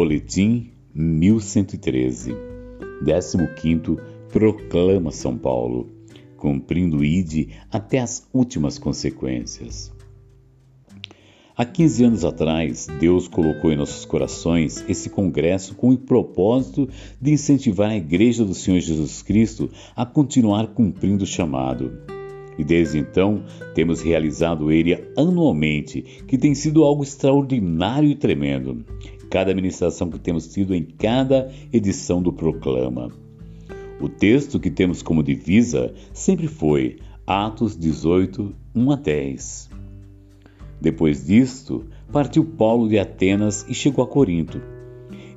Boletim 1113, 15 Proclama São Paulo, cumprindo ide até as últimas consequências. Há 15 anos atrás, Deus colocou em nossos corações esse congresso com o propósito de incentivar a Igreja do Senhor Jesus Cristo a continuar cumprindo o chamado. E desde então temos realizado ele anualmente, que tem sido algo extraordinário e tremendo. Cada ministração que temos tido em cada edição do Proclama. O texto que temos como divisa sempre foi Atos 18, 1 a 10. Depois disto, partiu Paulo de Atenas e chegou a Corinto.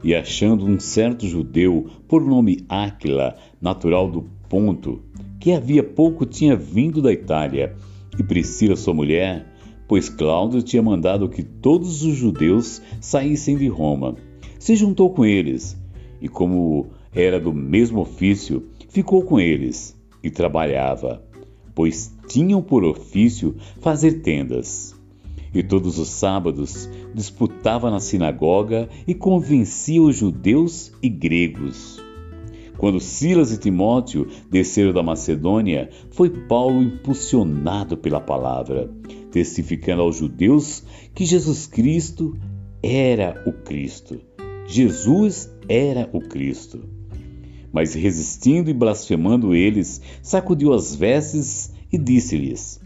E achando um certo judeu por nome Áquila, natural do Ponto, que havia pouco tinha vindo da Itália, e Priscila sua mulher, pois Cláudio tinha mandado que todos os judeus saíssem de Roma, se juntou com eles, e como era do mesmo ofício, ficou com eles e trabalhava, pois tinham por ofício fazer tendas. E todos os sábados disputava na sinagoga e convencia os judeus e gregos. Quando Silas e Timóteo desceram da Macedônia, foi Paulo impulsionado pela palavra, testificando aos judeus que Jesus Cristo era o Cristo. Jesus era o Cristo. Mas resistindo e blasfemando eles, sacudiu as vestes e disse-lhes: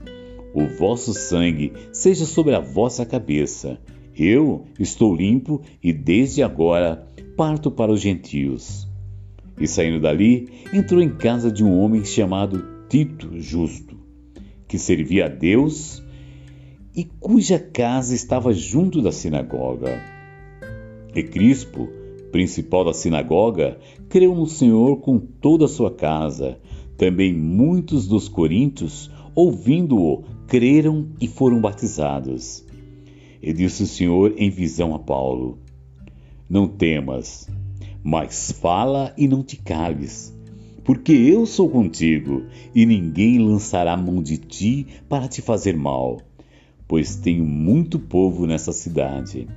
o vosso sangue seja sobre a vossa cabeça. Eu estou limpo e desde agora parto para os gentios. E saindo dali, entrou em casa de um homem chamado Tito Justo, que servia a Deus e cuja casa estava junto da sinagoga. E Crispo, principal da sinagoga, creu no Senhor com toda a sua casa. Também muitos dos coríntios, ouvindo-o, creram e foram batizados. E disse o Senhor em visão a Paulo: Não temas, mas fala e não te cales, porque eu sou contigo, e ninguém lançará mão de ti para te fazer mal, pois tenho muito povo nessa cidade.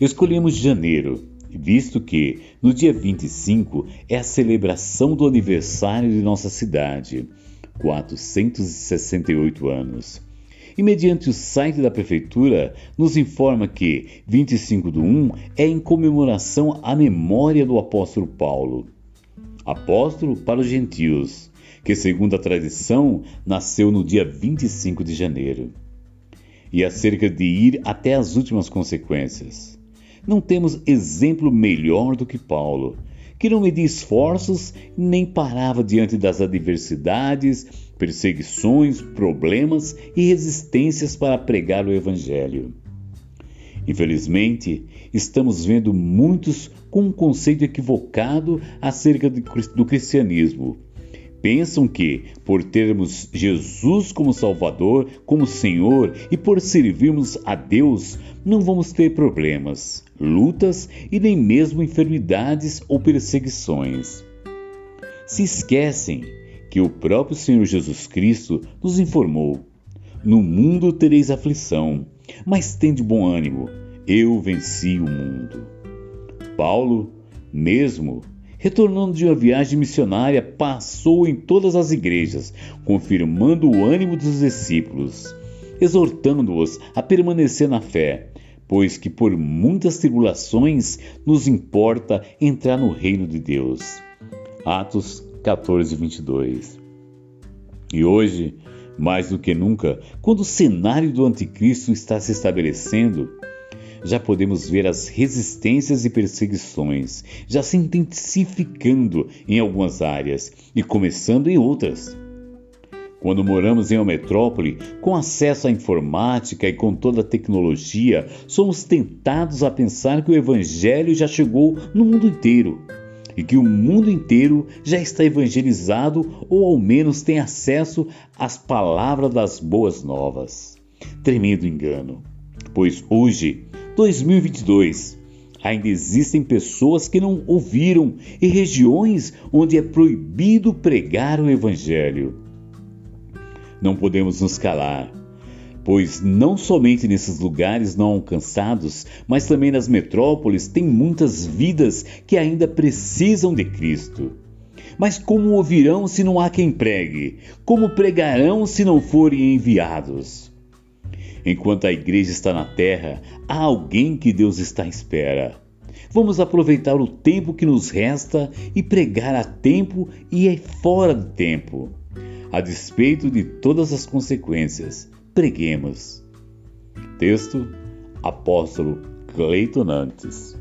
Escolhemos janeiro, visto que no dia 25 é a celebração do aniversário de nossa cidade 468 anos. E mediante o site da Prefeitura, nos informa que 25 do 1 é em comemoração à memória do apóstolo Paulo. Apóstolo para os gentios, que segundo a tradição nasceu no dia 25 de janeiro. E acerca de ir até as últimas consequências. Não temos exemplo melhor do que Paulo, que não media esforços nem parava diante das adversidades, perseguições, problemas e resistências para pregar o Evangelho. Infelizmente, estamos vendo muitos com um conceito equivocado acerca do cristianismo. Pensam que, por termos Jesus como Salvador, como Senhor e por servirmos a Deus, não vamos ter problemas lutas e nem mesmo enfermidades ou perseguições. Se esquecem que o próprio Senhor Jesus Cristo nos informou: No mundo tereis aflição, mas tende bom ânimo, eu venci o mundo. Paulo, mesmo retornando de uma viagem missionária, passou em todas as igrejas, confirmando o ânimo dos discípulos, exortando-os a permanecer na fé, pois que por muitas tribulações nos importa entrar no reino de Deus. Atos 14, 22. E hoje, mais do que nunca, quando o cenário do anticristo está se estabelecendo, já podemos ver as resistências e perseguições já se intensificando em algumas áreas e começando em outras. Quando moramos em uma metrópole com acesso à informática e com toda a tecnologia, somos tentados a pensar que o Evangelho já chegou no mundo inteiro e que o mundo inteiro já está evangelizado ou ao menos tem acesso às palavras das boas novas. Tremendo engano, pois hoje, 2022, ainda existem pessoas que não ouviram e regiões onde é proibido pregar o Evangelho não podemos nos calar. pois não somente nesses lugares não alcançados, mas também nas metrópoles tem muitas vidas que ainda precisam de Cristo. Mas como ouvirão se não há quem pregue? Como pregarão se não forem enviados? Enquanto a igreja está na terra, há alguém que Deus está à espera. Vamos aproveitar o tempo que nos resta e pregar a tempo e fora de tempo. A despeito de todas as consequências, preguemos. Texto: Apóstolo Cleiton Nantes.